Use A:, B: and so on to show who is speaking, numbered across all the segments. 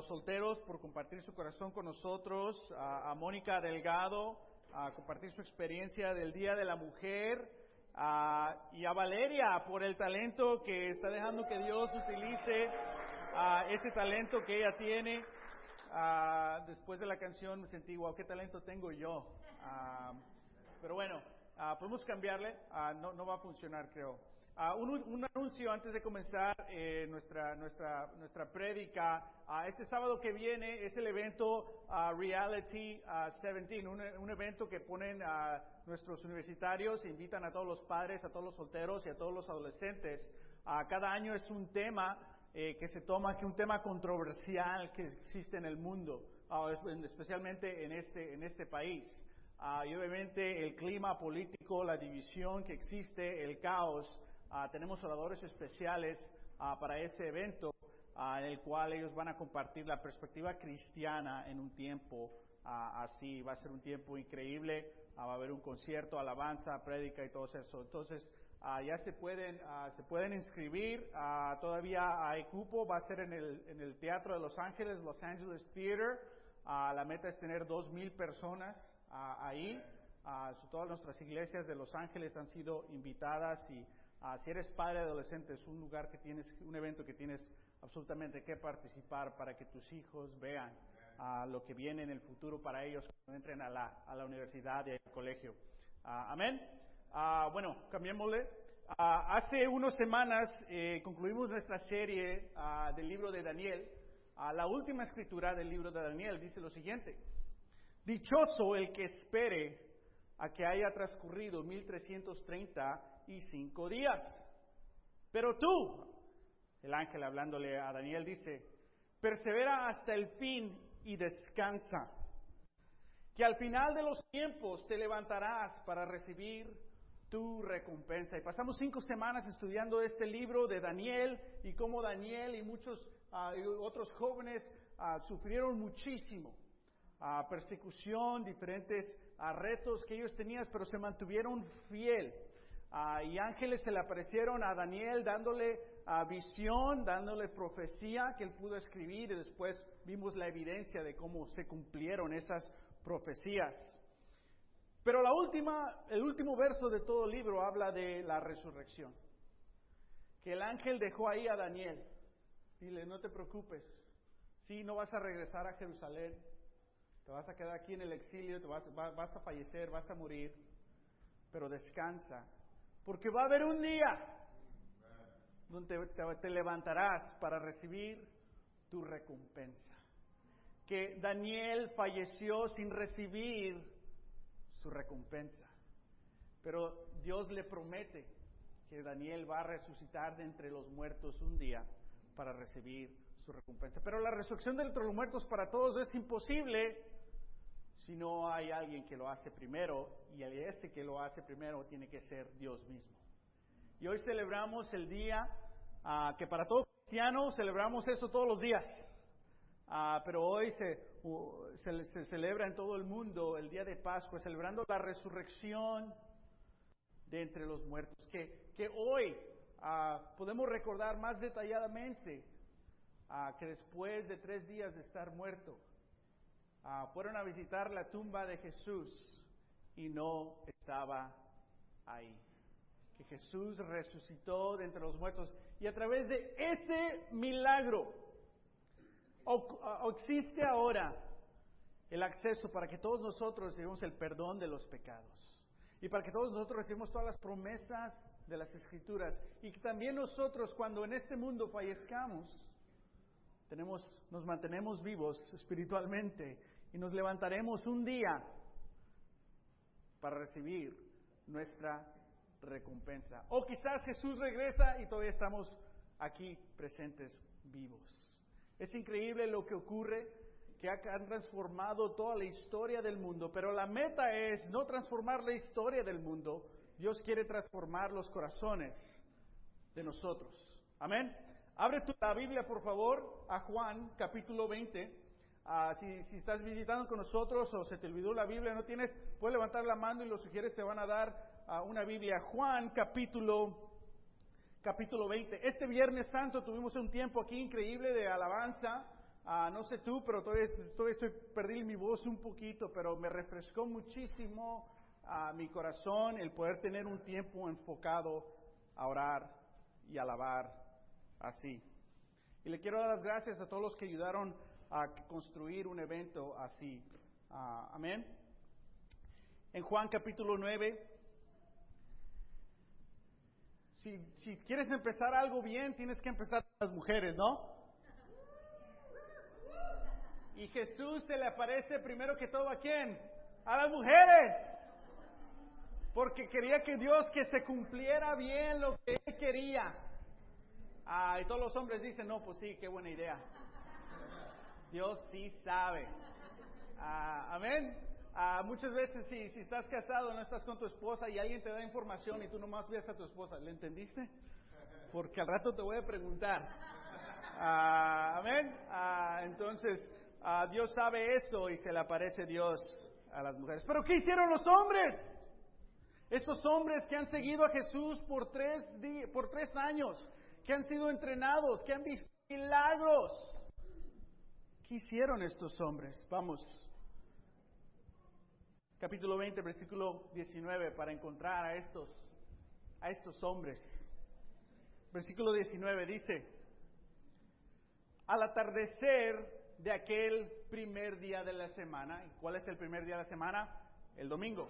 A: los solteros por compartir su corazón con nosotros, a, Mónica Delgado, a compartir su experiencia del Día de la Mujer, y a Valeria por el talento que está dejando que Dios utilice ese talento que ella tiene. después de la canción me sentí, wow, qué talento tengo yo. pero bueno, podemos cambiarle, no, no va a funcionar creo. Uh, un, anuncio antes de comenzar eh, nuestra, nuestra, nuestra prédica. Uh, este sábado que viene es el evento uh, Reality 17, un, un, evento que ponen nuestros universitarios, invitan a todos los padres, a todos los solteros y a todos los adolescentes. cada año es un tema eh, que se toma, que un tema controversial que existe en el mundo, especialmente en este, en este país. y obviamente el clima político, la división que existe, el caos, Ah, tenemos oradores especiales ah, para ese evento ah, en el cual ellos van a compartir la perspectiva cristiana en un tiempo así. Va a ser un tiempo increíble, va a haber un concierto, alabanza, prédica y todo eso. Entonces, ya se pueden, se pueden inscribir, todavía hay cupo, va a ser en el, en el Teatro de Los Ángeles, Los Angeles Theater. la meta es tener dos mil personas ahí. todas nuestras iglesias de Los Ángeles han sido invitadas y Ah, si eres padre adolescente, es un lugar que tienes, un evento que tienes absolutamente que participar para que tus hijos vean ah, lo que viene en el futuro para ellos cuando entren a la, a la universidad y al colegio. Ah, amén. bueno, cambiémosle. hace unas semanas eh, concluimos nuestra serie del libro de Daniel. la última escritura del libro de Daniel dice lo siguiente. Dichoso el que espere a que haya transcurrido 1330 y cinco días. Pero tú, el ángel hablándole a Daniel dice, persevera hasta el fin y descansa, que al final de los tiempos te levantarás para recibir tu recompensa. Y pasamos cinco semanas estudiando este libro de Daniel y cómo Daniel y muchos ah, otros jóvenes ah, sufrieron muchísimo. Uh, persecución, diferentes retos que ellos tenían, pero se mantuvieron fiel Ah, y ángeles se le aparecieron a Daniel dándole ah, visión, dándole profecía que él pudo escribir y después vimos la evidencia de cómo se cumplieron esas profecías. Pero la última, el último verso de todo el libro habla de la resurrección. Que el ángel dejó ahí a Daniel. Dile, no te preocupes. Si no vas a regresar a Jerusalén. Te vas a quedar aquí en el exilio, te vas, vas a fallecer, vas a morir. Pero descansa porque va a haber un día donde te, levantarás para recibir tu recompensa. Que Daniel falleció sin recibir su recompensa. Pero Dios le promete que Daniel va a resucitar de entre los muertos un día para recibir su recompensa. Pero la resurrección de entre los muertos para todos es imposible si no hay alguien que lo hace primero, y el ese que lo hace primero tiene que ser Dios mismo. Y hoy celebramos el día ah, que para todos cristianos celebramos eso todos los días. Ah, pero hoy se, se, celebra en todo el mundo el día de Pascua, celebrando la resurrección de entre los muertos. Que, que hoy ah, podemos recordar más detalladamente que después de tres días de estar muerto, Ah, fueron a visitar la tumba de Jesús y no estaba ahí. Que Jesús resucitó de entre los muertos. Y a través de ese milagro ah, existe ahora el acceso para que todos nosotros recibamos el perdón de los pecados. Y para que todos nosotros recibamos todas las promesas de las escrituras. Y que también nosotros cuando en este mundo fallezcamos tenemos, nos mantenemos vivos espiritualmente y nos levantaremos un día para recibir nuestra recompensa. O quizás Jesús regresa y todavía estamos aquí presentes vivos. Es increíble lo que ocurre, que han transformado toda la historia del mundo, pero la meta es no transformar la historia del mundo, Dios quiere transformar los corazones de nosotros. Amén. Abre tu la Biblia, por favor, a Juan capítulo 20. Ah, si, si, estás visitando con nosotros o se te olvidó la Biblia, no tienes, puedes levantar la mano y los sugieres te van a dar uh, una Biblia. Juan capítulo, capítulo 20. Este Viernes Santo tuvimos un tiempo aquí increíble de alabanza. Ah, no sé tú, pero todavía, todavía estoy, perdí mi voz un poquito, pero me refrescó muchísimo a mi corazón el poder tener un tiempo enfocado a orar y alabar así. Y le quiero dar las gracias a todos los que ayudaron a construir un evento así. Ah, amén. En Juan capítulo 9, si, si quieres empezar algo bien, tienes que empezar con las mujeres, ¿no? Y Jesús se le aparece primero que todo a quién? A las mujeres. Porque quería que Dios que se cumpliera bien lo que él quería. Ah, y todos los hombres dicen, no, pues sí, qué buena idea. Dios sí sabe. Ah, amén. Ah, muchas veces si, si estás casado, no estás con tu esposa y alguien te da información y tú nomás ves a tu esposa, ¿le entendiste? Porque al rato te voy a preguntar. Ah, amén. entonces, Dios sabe eso y se le aparece Dios a las mujeres. Pero ¿qué hicieron los hombres? Esos hombres que han seguido a Jesús por tres, por tres años, que han sido entrenados, que han visto milagros. ¿Qué hicieron estos hombres? Vamos. Capítulo 20, versículo 19, para encontrar a estos, a estos hombres. Versículo 19 dice, al atardecer de aquel primer día de la semana, ¿cuál es el primer día de la semana? El domingo.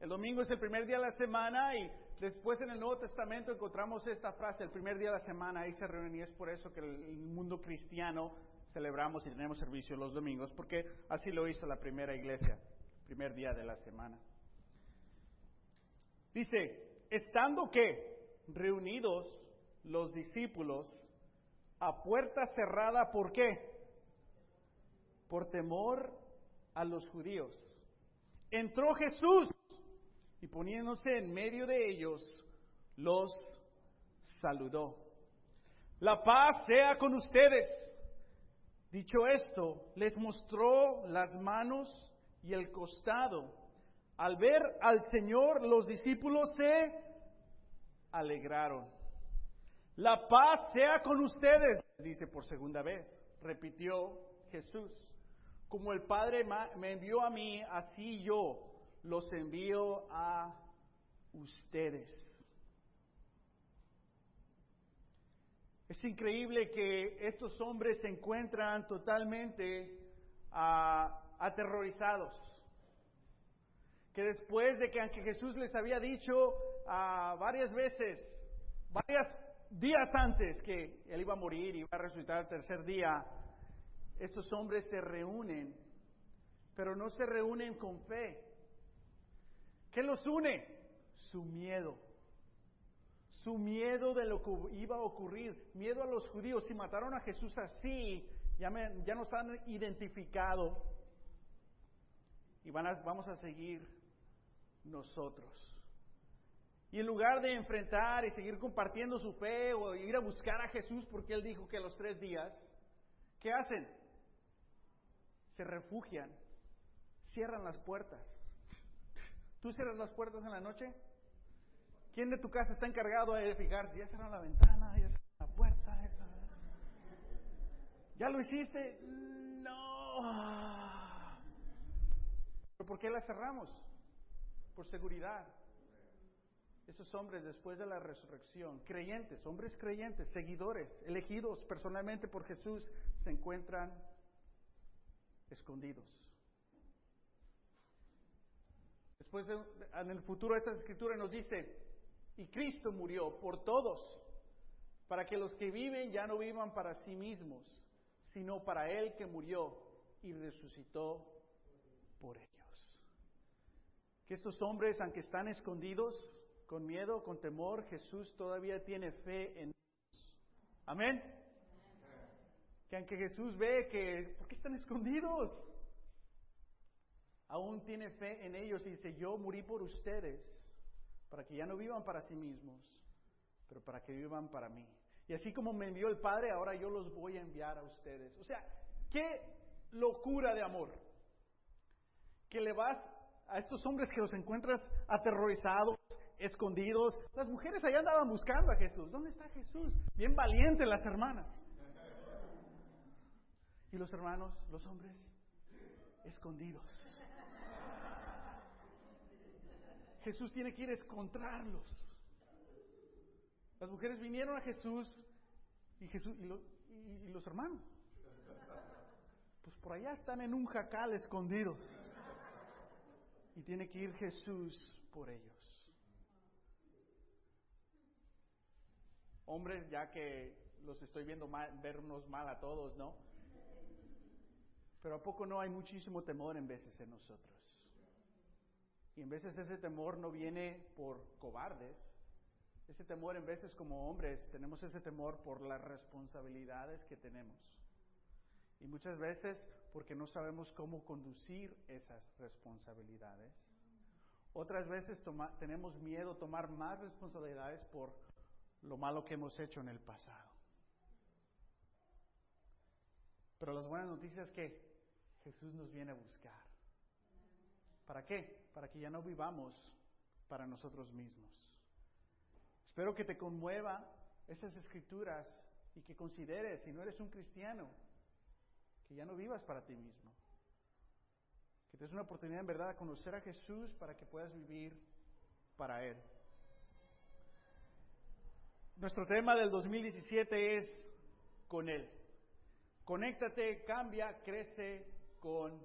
A: El domingo es el primer día de la semana y Después en el Nuevo Testamento encontramos esta frase, el primer día de la semana, ahí se reúnen y es por eso que el mundo cristiano celebramos y tenemos servicio los domingos, porque así lo hizo la primera iglesia, primer día de la semana. Dice, estando que reunidos los discípulos a puerta cerrada, ¿por qué? Por temor a los judíos. Entró Jesús y poniéndose en medio de ellos, los saludó. La paz sea con ustedes. Dicho esto, les mostró las manos y el costado. Al ver al Señor, los discípulos se alegraron. La paz sea con ustedes, dice por segunda vez, repitió Jesús. Como el Padre me envió a mí, así yo los envío a ustedes. Es increíble que estos hombres se encuentran totalmente ah, aterrorizados. Que después de que aunque Jesús les había dicho ah, varias veces, varios días antes que él iba a morir y iba a resucitar el tercer día, estos hombres se reúnen, pero no se reúnen con fe, ¿Qué los une? Su miedo. Su miedo de lo que iba a ocurrir. Miedo a los judíos. Si mataron a Jesús así, ya, ya nos han identificado. Y vamos a seguir nosotros. Y en lugar de enfrentar y seguir compartiendo su fe o ir a buscar a Jesús porque Él dijo que a los tres días, ¿qué hacen? Se refugian, cierran las puertas ¿Tú cierras las puertas en la noche? ¿Quién de tu casa está encargado de fijarse? ¿Ya cerraron la ventana? ¿Ya cerraron la puerta? ¿Ya lo hiciste? No. ¿Pero por qué la cerramos? Por seguridad. Esos hombres después de la resurrección, creyentes, hombres creyentes, seguidores, elegidos personalmente por Jesús, se encuentran escondidos. Después en el futuro esta escritura nos dice, y Cristo murió por todos, para que los que viven ya no vivan para sí mismos, sino para Él que murió y resucitó por ellos. Que estos hombres, aunque están escondidos, con miedo, con temor, Jesús todavía tiene fe en ellos. Amén. Que aunque Jesús ve que, ¿por qué están escondidos? aún tiene fe en ellos y dice, yo morí por ustedes, para que ya no vivan para sí mismos, pero para que vivan para mí. Y así como me envió el Padre, ahora yo los voy a enviar a ustedes. O sea, qué locura de amor. Que le vas a estos hombres que los encuentras aterrorizados, escondidos. Las mujeres allá andaban buscando a Jesús. ¿Dónde está Jesús? Bien valientes las hermanas. Y los hermanos, los hombres, escondidos. Jesús tiene que ir a encontrarlos. Las mujeres vinieron a Jesús y, Jesús, y, los hermanos. Pues por allá están en un jacal escondidos. Y tiene que ir Jesús por ellos. Hombres, ya que los estoy viendo mal, vernos mal a todos, ¿no? Pero ¿a poco no hay muchísimo temor en veces en nosotros? Y en veces ese temor no viene por cobardes. Ese temor en veces como hombres tenemos ese temor por las responsabilidades que tenemos. Y muchas veces porque no sabemos cómo conducir esas responsabilidades. Otras veces tenemos miedo a tomar más responsabilidades por lo malo que hemos hecho en el pasado. Pero las buenas noticias es que Jesús nos viene a buscar. ¿Para qué? Para que ya no vivamos para nosotros mismos. Espero que te conmueva esas escrituras y que consideres, si no eres un cristiano, que ya no vivas para ti mismo. Que te des una oportunidad en verdad de conocer a Jesús para que puedas vivir para Él. Nuestro tema del 2017 es con Él. Conéctate, cambia, crece con,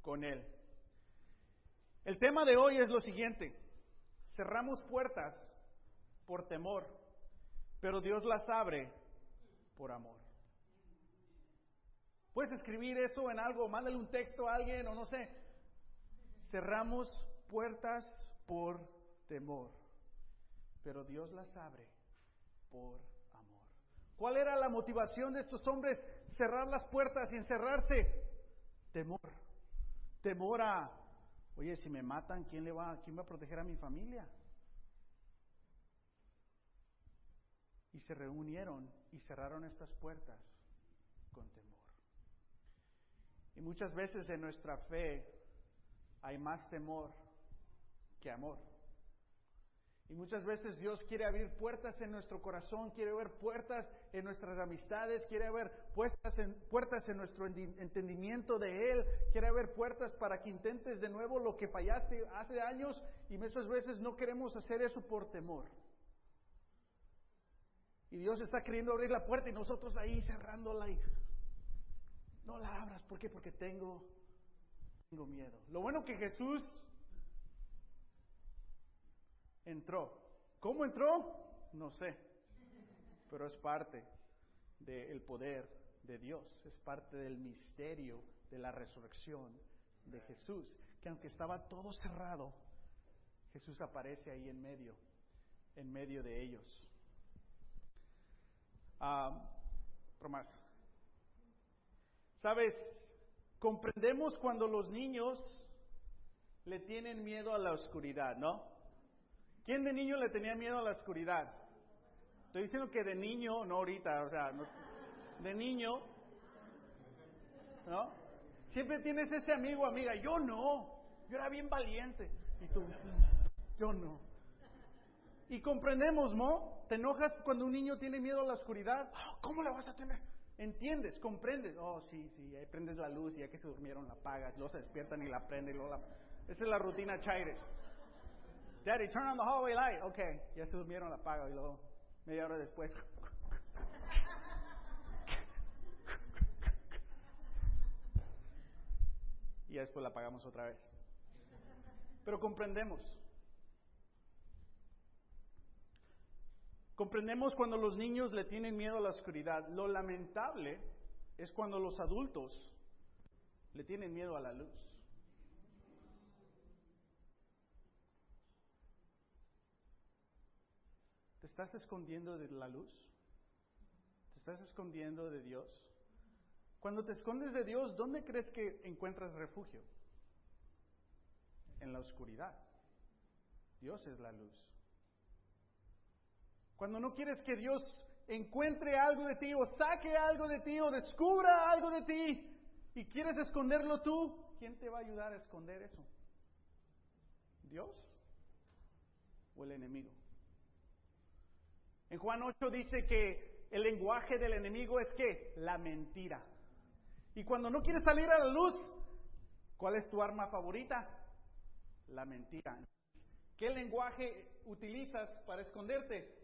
A: con Él. El tema de hoy es lo siguiente. Cerramos puertas por temor, pero Dios las abre por amor. Puedes escribir eso en algo, mándale un texto a alguien o no sé. Cerramos puertas por temor, pero Dios las abre por amor. ¿Cuál era la motivación de estos hombres cerrar las puertas y encerrarse? Temor. Temor a, oye, si me matan, ¿quién, le va, ¿quién va a proteger a mi familia? Y se reunieron y cerraron estas puertas con temor. Y muchas veces en nuestra fe hay más temor que amor. Y muchas veces Dios quiere abrir puertas en nuestro corazón, quiere ver puertas en nuestras amistades, quiere ver puertas en, puertas en nuestro entendimiento de Él, quiere ver puertas para que intentes de nuevo lo que fallaste hace años y muchas veces no queremos hacer eso por temor. Y Dios está queriendo abrir la puerta y nosotros ahí cerrándola y no la abras. ¿Por qué? Porque tengo, tengo miedo. Lo bueno que Jesús entró. ¿Cómo entró? No sé, pero es parte del poder de Dios, es parte del misterio de la resurrección de Jesús, que aunque estaba todo cerrado, Jesús aparece ahí en medio, en medio de ellos. Ah, más. Sabes, comprendemos cuando los niños le tienen miedo a la oscuridad, ¿no? ¿Quién de niño le tenía miedo a la oscuridad? Estoy diciendo que de niño, no ahorita, o sea, de niño, ¿no? Siempre tienes ese amigo amiga, yo no, yo era bien valiente. Y tú, yo no. Y comprendemos, ¿no? ¿Te enojas cuando un niño tiene miedo a la oscuridad? ¿Cómo la vas a tener? ¿Entiendes? ¿Comprendes? Oh, sí, sí, ahí prendes la luz y ya que se durmieron la apagas, luego se despiertan y la prenden y luego la... Esa es la rutina Chaires. Daddy, turn on the hallway light. Ok, ya se durmieron, la apago y luego media hora después. y después la apagamos otra vez. Pero comprendemos. Comprendemos cuando los niños le tienen miedo a la oscuridad. Lo lamentable es cuando los adultos le tienen miedo a la luz. Estás escondiendo de la luz? ¿Te estás escondiendo de Dios? Cuando te escondes de Dios, ¿dónde crees que encuentras refugio? En la oscuridad. Dios es la luz. Cuando no quieres que Dios encuentre algo de ti o saque algo de ti o descubra algo de ti y quieres esconderlo tú, ¿quién te va a ayudar a esconder eso? ¿Dios o el enemigo? En Juan 8 dice que el lenguaje del enemigo es que la mentira. Y cuando no quieres salir a la luz, ¿cuál es tu arma favorita? La mentira. ¿Qué lenguaje utilizas para esconderte?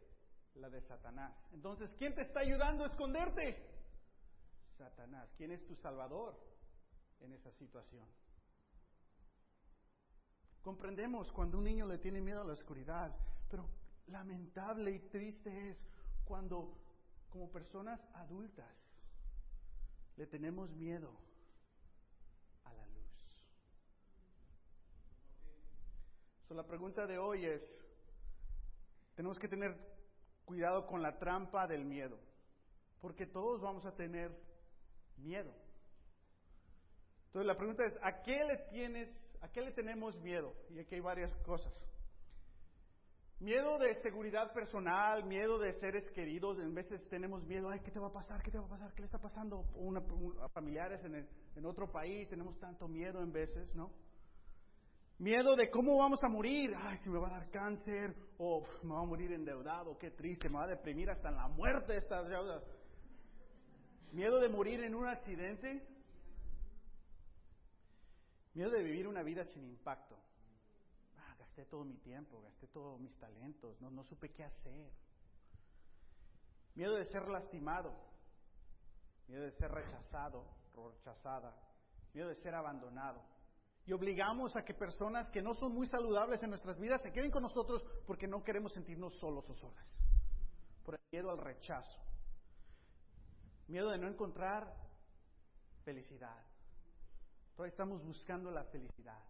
A: La de Satanás. Entonces, ¿quién te está ayudando a esconderte? Satanás. ¿Quién es tu salvador en esa situación? Comprendemos cuando un niño le tiene miedo a la oscuridad, pero lamentable y triste es cuando como personas adultas le tenemos miedo a la luz. So, la pregunta de hoy es, tenemos que tener cuidado con la trampa del miedo, porque todos vamos a tener miedo. Entonces la pregunta es, ¿a qué le tienes, a qué le tenemos miedo? Y aquí hay varias cosas. Miedo de seguridad personal, miedo de seres queridos, en veces tenemos miedo, ay, ¿qué te va a pasar? ¿Qué te va a pasar? ¿Qué le está pasando a familiares en, en otro país? Tenemos tanto miedo en veces, ¿no? Miedo de cómo vamos a morir, ay, si me va a dar cáncer, o me va a morir endeudado, qué triste, me va a deprimir hasta la muerte esta deuda. Miedo de morir en un accidente. Miedo de vivir una vida sin impacto gasté todo mi tiempo, gasté todos mis talentos, no, supe qué hacer. Miedo de ser lastimado, miedo de ser rechazado, rechazada, miedo de ser abandonado. Y obligamos a que personas que no son muy saludables en nuestras vidas se queden con nosotros porque no queremos sentirnos solos o solas. Por el miedo al rechazo. Miedo de no encontrar felicidad. Todavía estamos buscando la felicidad.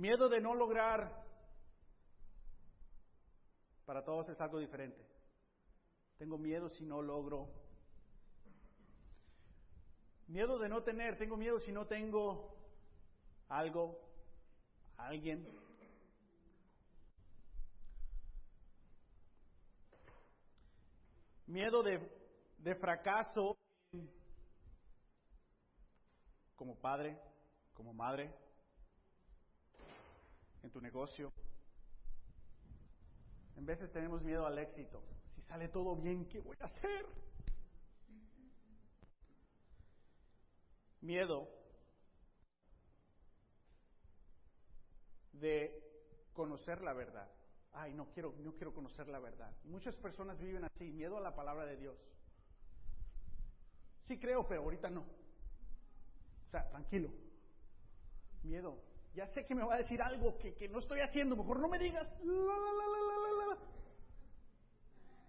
A: Miedo de no lograr. Para todos es algo diferente. Tengo miedo si no logro. Miedo de no tener. Tengo miedo si no tengo algo, alguien. Miedo de, de fracaso como padre, como madre en tu negocio. En veces tenemos miedo al éxito. Si sale todo bien, ¿qué voy a hacer? Miedo de conocer la verdad. Ay, no quiero, no quiero conocer la verdad. muchas personas viven así, miedo a la palabra de Dios. Sí creo, pero ahorita no. O sea, tranquilo. Miedo ya sé que me va a decir algo que, no estoy haciendo, mejor no me digas.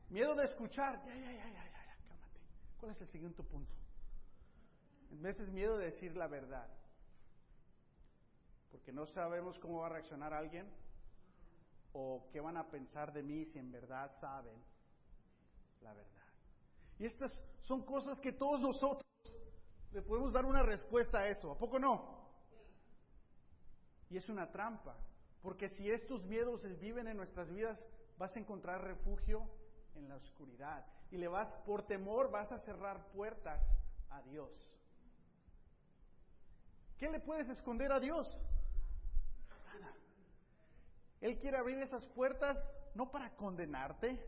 A: Miedo de escuchar. Ya, ya, ya, ya, ya, cálmate. ¿Cuál es el siguiente punto? En veces miedo de decir la verdad. Porque no sabemos cómo va a reaccionar alguien o qué van a pensar de mí si en verdad saben la verdad. Y estas son cosas que todos nosotros le podemos dar una respuesta a eso. ¿A poco no? Y es una trampa, porque si estos miedos viven en nuestras vidas, vas a encontrar refugio en la oscuridad. Y le vas, por temor, vas a cerrar puertas a Dios. ¿Qué le puedes esconder a Dios? Nada. Él quiere abrir esas puertas no para condenarte,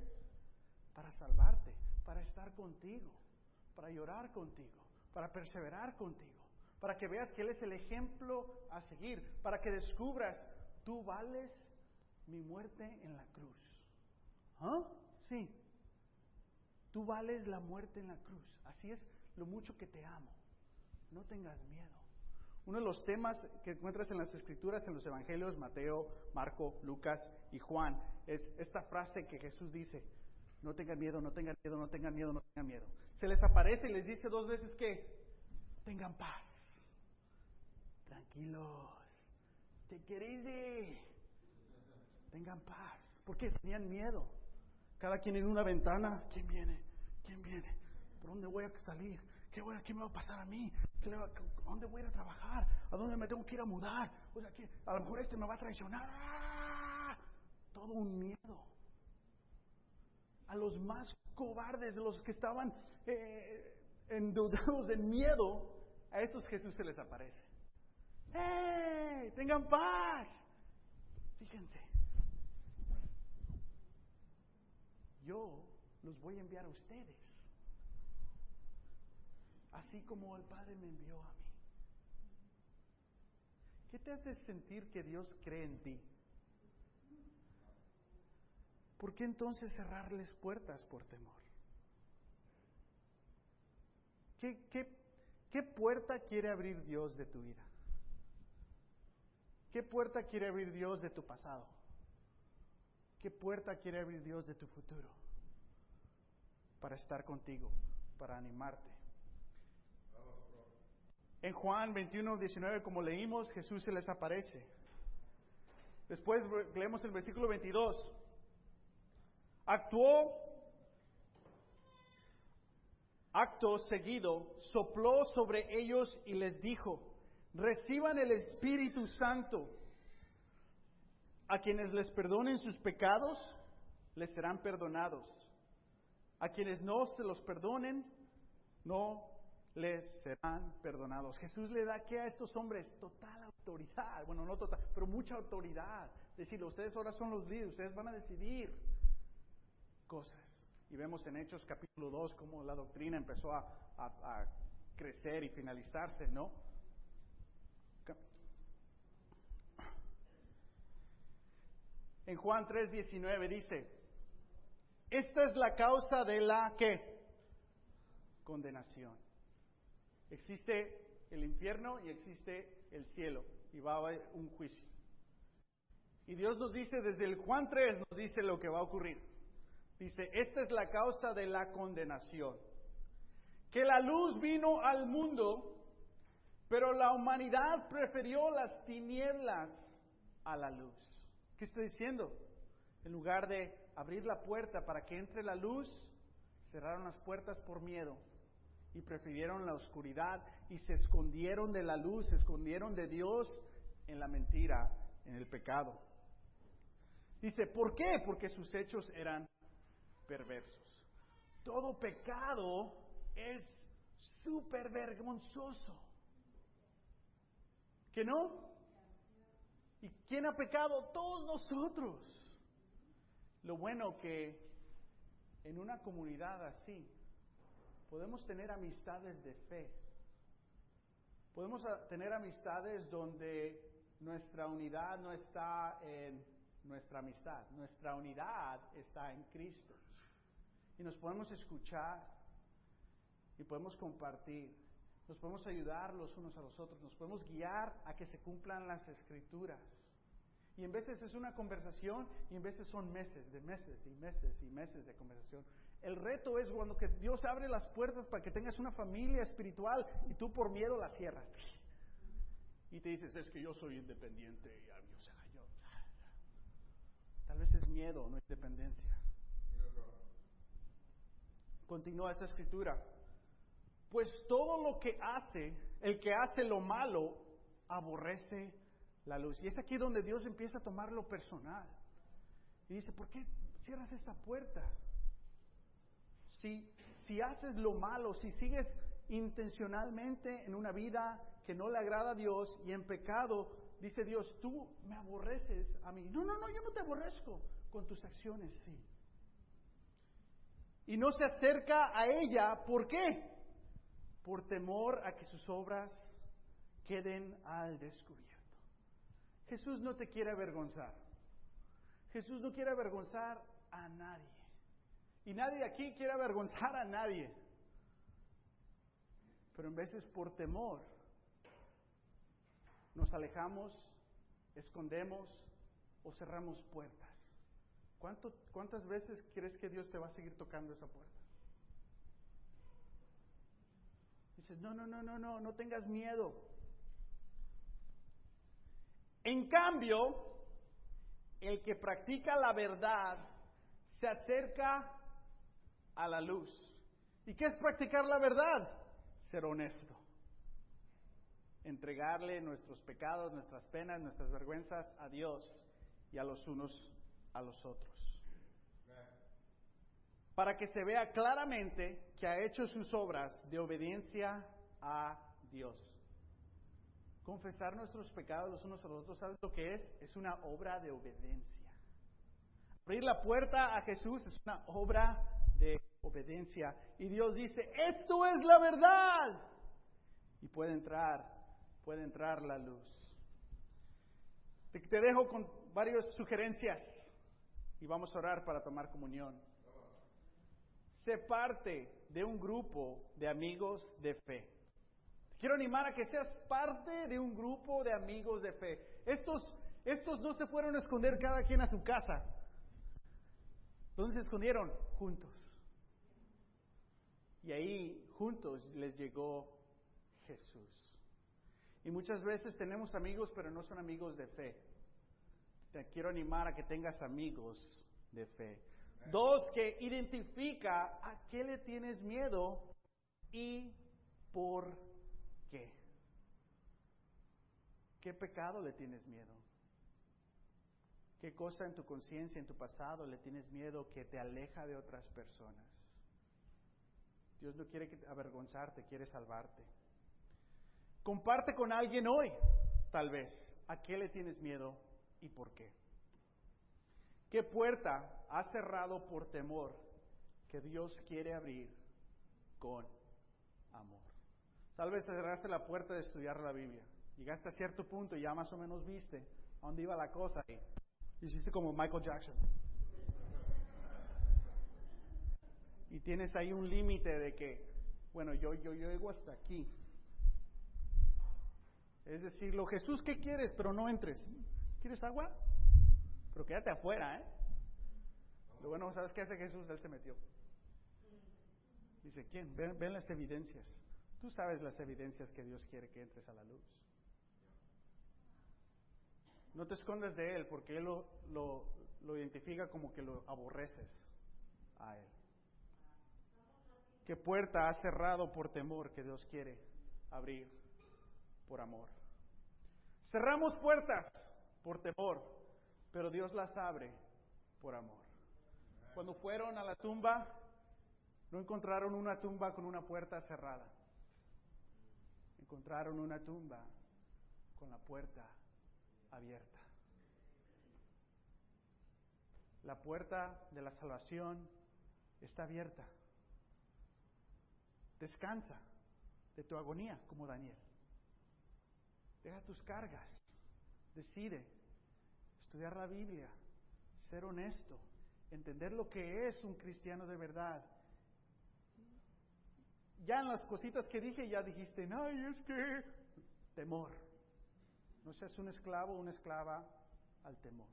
A: para salvarte, para estar contigo, para llorar contigo, para perseverar contigo para que veas que Él es el ejemplo a seguir, para que descubras, tú vales mi muerte en la cruz. ¿Ah? Sí, tú vales la muerte en la cruz. Así es lo mucho que te amo. No tengas miedo. Uno de los temas que encuentras en las escrituras, en los evangelios, Mateo, Marco, Lucas y Juan, es esta frase que Jesús dice, no tengan miedo, no tengan miedo, no tengan miedo, no tengan miedo. Se les aparece y les dice dos veces que tengan paz tranquilos, te queréis tengan paz, porque tenían miedo. Cada quien en una ventana, ¿quién viene? ¿Quién viene? ¿Por dónde voy a salir? ¿Qué, voy a, qué me va a pasar a mí? ¿A dónde voy a ir a trabajar? ¿A dónde me tengo que ir a mudar? O sea, a lo mejor este me va a traicionar. ¡Ah! Todo un miedo. A los más cobardes, los que estaban eh, endeudados de miedo, a estos Jesús se les aparece. ¡Hey! Tengan paz. Fíjense. Yo los voy a enviar a ustedes. así como el Padre me envió a mí. ¿Qué te hace sentir que Dios cree en ti? ¿Por qué entonces cerrarles puertas por temor? ¿Qué, qué, qué puerta quiere abrir Dios de tu vida? ¿Qué puerta quiere abrir Dios de tu pasado? ¿Qué puerta quiere abrir Dios de tu futuro? Para estar contigo, para animarte. En Juan 21, 19, como leímos, Jesús se les aparece. Después leemos el versículo 22. Actuó, acto seguido, sopló sobre ellos y les dijo, reciban el Espíritu Santo. A quienes les perdonen sus pecados, les serán perdonados. A quienes no se los perdonen, no les serán perdonados. Jesús le da que a estos hombres total autoridad, bueno, no total, pero mucha autoridad. Decirle, ustedes ahora son los líderes, ustedes van a decidir cosas. Y vemos en Hechos capítulo 2 cómo la doctrina empezó a, a crecer y finalizarse, ¿no? En Juan 3:19 dice, esta es la causa de la que condenación. Existe el infierno y existe el cielo y va a haber un juicio. Y Dios nos dice, desde el Juan 3 nos dice lo que va a ocurrir. Dice, esta es la causa de la condenación. Que la luz vino al mundo, pero la humanidad prefirió las tinieblas a la luz. ¿Qué está diciendo? En lugar de abrir la puerta para que entre la luz, cerraron las puertas por miedo y prefirieron la oscuridad y se escondieron de la luz, se escondieron de Dios en la mentira, en el pecado. Dice, ¿por qué? Porque sus hechos eran perversos. Todo pecado es súper vergonzoso. ¿Que no? ¿Y quién ha pecado? Todos nosotros. Lo bueno que en una comunidad así podemos tener amistades de fe. Podemos tener amistades donde nuestra unidad no está en nuestra amistad, nuestra unidad está en Cristo. Y nos podemos escuchar y podemos compartir, nos podemos ayudar los unos a los otros, nos podemos guiar a que se cumplan las escrituras. Y en veces es una conversación y en veces son meses, de meses y meses y meses de conversación. El reto es cuando que Dios abre las puertas para que tengas una familia espiritual y tú por miedo la cierras. Y te dices, es que yo soy independiente y o sea, yo. Tal vez es miedo, no independencia. Continúa esta escritura. Pues todo lo que hace, el que hace lo malo, aborrece la luz. Y es aquí donde Dios empieza a tomar lo personal. Y dice, ¿por qué cierras esta puerta? Si, si haces lo malo, si sigues intencionalmente en una vida que no le agrada a Dios y en pecado, dice Dios, tú me aborreces a mí. No, no, no, yo no te aborrezco. Con tus acciones, sí. Y no se acerca a ella, ¿por qué? Por temor a que sus obras queden al descubierto. Jesús no te quiere avergonzar. Jesús no quiere avergonzar a nadie. Y nadie aquí quiere avergonzar a nadie. Pero en veces por temor nos alejamos, escondemos o cerramos puertas. ¿Cuántas veces crees que Dios te va a seguir tocando esa puerta? Dices, no, no, no, no, no, no tengas miedo. En cambio, el que practica la verdad se acerca a la luz. ¿Y qué es practicar la verdad? Ser honesto. Entregarle nuestros pecados, nuestras penas, nuestras vergüenzas a Dios y a los unos a los otros. Para que se vea claramente que ha hecho sus obras de obediencia a Dios confesar nuestros pecados los unos a los otros, ¿sabes lo que es? Es una obra de obediencia. Abrir la puerta a Jesús es una obra de obediencia. Y Dios dice, esto es la verdad. y puede entrar, puede entrar la luz. Te, te dejo con varias sugerencias y vamos a orar para tomar comunión. Sé parte de un grupo de amigos de fe. Quiero animar a que seas parte de un grupo de amigos de fe. Estos, estos no se fueron a esconder cada quien a su casa. ¿Dónde se escondieron? Juntos. Y ahí juntos les llegó Jesús. Y muchas veces tenemos amigos, pero no son amigos de fe. Te quiero animar a que tengas amigos de fe. Dos, que identifica a qué le tienes miedo y por qué. ¿Qué pecado le tienes miedo? ¿Qué cosa en tu conciencia, en tu pasado, le tienes miedo que te aleja de otras personas? Dios no quiere avergonzarte, quiere salvarte. Comparte con alguien hoy, tal vez, a qué le tienes miedo y por qué. ¿Qué puerta has cerrado por temor que Dios quiere abrir con amor? Tal vez cerraste la puerta de estudiar la Biblia. Llegaste a cierto punto y ya más o menos viste a dónde iba la cosa y hiciste como Michael Jackson. Y tienes ahí un límite de que, bueno, yo, yo, yo llego hasta aquí. Es decirlo, Jesús, ¿qué quieres? Pero no entres. ¿Quieres agua? Pero quédate afuera, ¿eh? Lo bueno, ¿sabes qué hace Jesús? Él se metió. Dice, ¿quién? Ven, ven las evidencias. Tú sabes las evidencias que Dios quiere que entres a la luz. No te escondas de Él porque Él lo, lo, lo identifica como que lo aborreces a Él. ¿Qué puerta has cerrado por temor que Dios quiere abrir por amor? Cerramos puertas por temor, pero Dios las abre por amor. Cuando fueron a la tumba, no encontraron una tumba con una puerta cerrada. Encontraron una tumba con la puerta abierta. La puerta de la salvación está abierta. Descansa de tu agonía como Daniel. Deja tus cargas. Decide estudiar la Biblia, ser honesto, entender lo que es un cristiano de verdad. Ya en las cositas que dije ya dijiste, no, es que temor. No seas un esclavo o una esclava al temor.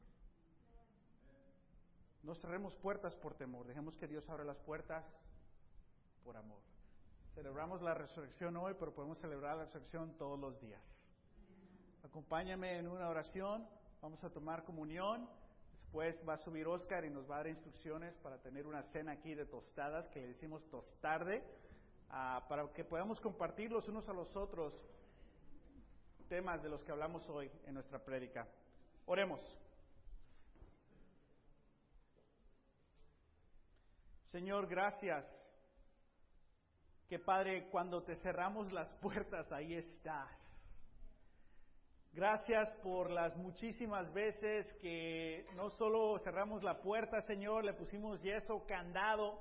A: No cerremos puertas por temor, dejemos que Dios abra las puertas por amor. Celebramos la resurrección hoy, pero podemos celebrar la resurrección todos los días. Acompáñame en una oración, vamos a tomar comunión, después va a subir Oscar y nos va a dar instrucciones para tener una cena aquí de tostadas, que le decimos tostarde, uh, para que podamos compartir los unos a los otros temas de los que hablamos hoy en nuestra prédica. Oremos. Señor, gracias. Que Padre, cuando te cerramos las puertas, ahí estás. Gracias por las muchísimas veces que no solo cerramos la puerta, Señor, le pusimos yeso, candado,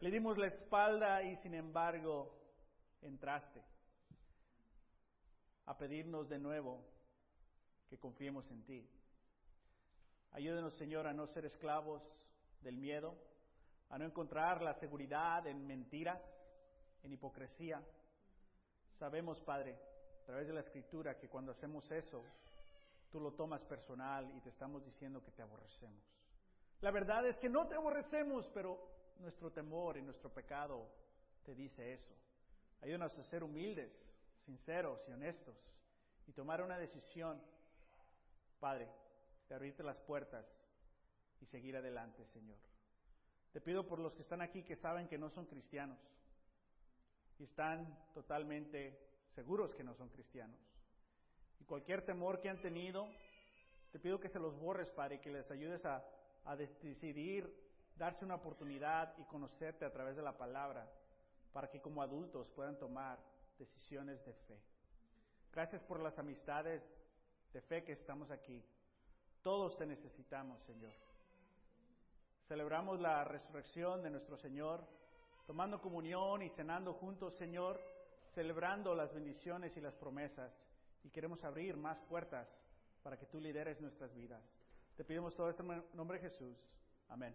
A: le dimos la espalda y sin embargo entraste a pedirnos de nuevo que confiemos en ti. Ayúdenos, Señor, a no ser esclavos del miedo, a no encontrar la seguridad en mentiras, en hipocresía. Sabemos, Padre, a través de la Escritura, que cuando hacemos eso, tú lo tomas personal y te estamos diciendo que te aborrecemos. La verdad es que no te aborrecemos, pero nuestro temor y nuestro pecado te dice eso. Ayúdanos a ser humildes, sinceros y honestos y tomar una decisión, Padre, de abrirte las puertas y seguir adelante, Señor. Te pido por los que están aquí que saben que no son cristianos y están totalmente seguros que no son cristianos. Y cualquier temor que han tenido, te pido que se los borres, Padre, y que les ayudes a, a decidir darse una oportunidad y conocerte a través de la palabra, para que como adultos puedan tomar decisiones de fe. Gracias por las amistades de fe que estamos aquí. Todos te necesitamos, Señor. Celebramos la resurrección de nuestro Señor, tomando comunión y cenando juntos, Señor, celebrando las bendiciones y las promesas y queremos abrir más puertas para que tú lideres nuestras vidas. Te pedimos todo esto en nombre de Jesús. Amén.